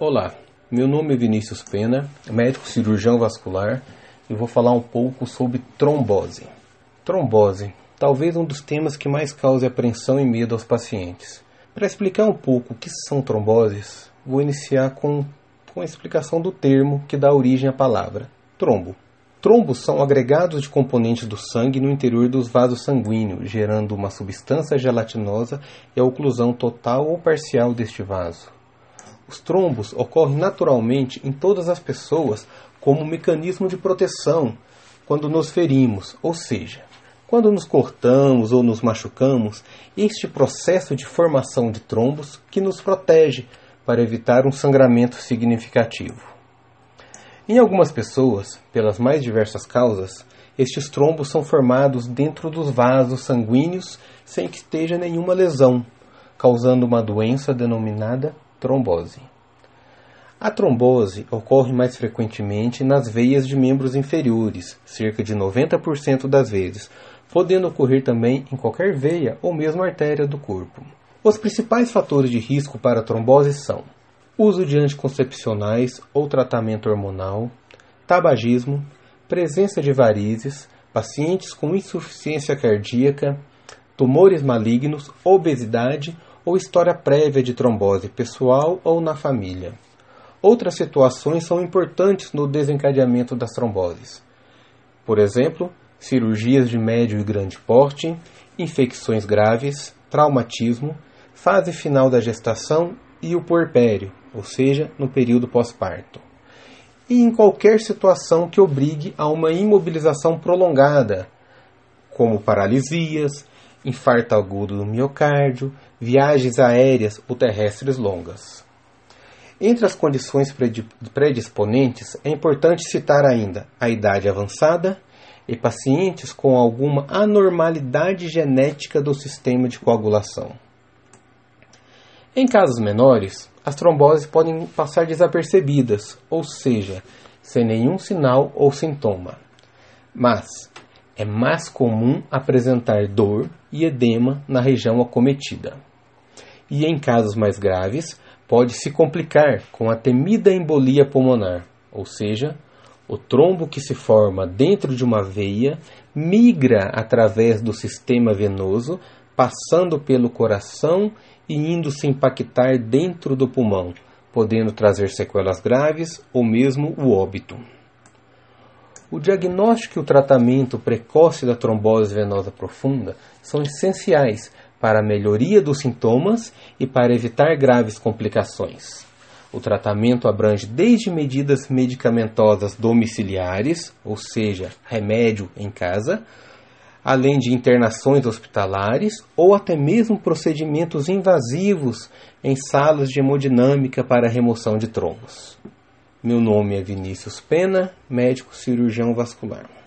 Olá, meu nome é Vinícius Pena, médico cirurgião vascular e vou falar um pouco sobre trombose. Trombose, talvez um dos temas que mais cause apreensão e medo aos pacientes. Para explicar um pouco o que são tromboses, vou iniciar com, com a explicação do termo que dá origem à palavra, trombo. Trombos são agregados de componentes do sangue no interior dos vasos sanguíneos, gerando uma substância gelatinosa e a oclusão total ou parcial deste vaso. Os trombos ocorrem naturalmente em todas as pessoas como um mecanismo de proteção quando nos ferimos, ou seja, quando nos cortamos ou nos machucamos, este processo de formação de trombos que nos protege para evitar um sangramento significativo. Em algumas pessoas, pelas mais diversas causas, estes trombos são formados dentro dos vasos sanguíneos sem que esteja nenhuma lesão, causando uma doença denominada trombose. A trombose ocorre mais frequentemente nas veias de membros inferiores, cerca de 90% das vezes, podendo ocorrer também em qualquer veia ou mesmo artéria do corpo. Os principais fatores de risco para a trombose são uso de anticoncepcionais ou tratamento hormonal, tabagismo, presença de varizes, pacientes com insuficiência cardíaca, tumores malignos, obesidade ou história prévia de trombose pessoal ou na família. Outras situações são importantes no desencadeamento das tromboses. Por exemplo, cirurgias de médio e grande porte, infecções graves, traumatismo, fase final da gestação e o puerpério, ou seja, no período pós-parto. E em qualquer situação que obrigue a uma imobilização prolongada, como paralisias, infarto agudo do miocárdio, viagens aéreas ou terrestres longas. Entre as condições predisponentes, é importante citar ainda a idade avançada e pacientes com alguma anormalidade genética do sistema de coagulação. Em casos menores, as tromboses podem passar desapercebidas, ou seja, sem nenhum sinal ou sintoma. Mas é mais comum apresentar dor e edema na região acometida. E em casos mais graves, pode se complicar com a temida embolia pulmonar, ou seja, o trombo que se forma dentro de uma veia migra através do sistema venoso, passando pelo coração e indo se impactar dentro do pulmão, podendo trazer sequelas graves ou mesmo o óbito. O diagnóstico e o tratamento precoce da trombose venosa profunda são essenciais para a melhoria dos sintomas e para evitar graves complicações. O tratamento abrange desde medidas medicamentosas domiciliares, ou seja, remédio em casa, além de internações hospitalares ou até mesmo procedimentos invasivos em salas de hemodinâmica para remoção de trombos. Meu nome é Vinícius Pena, médico cirurgião vascular.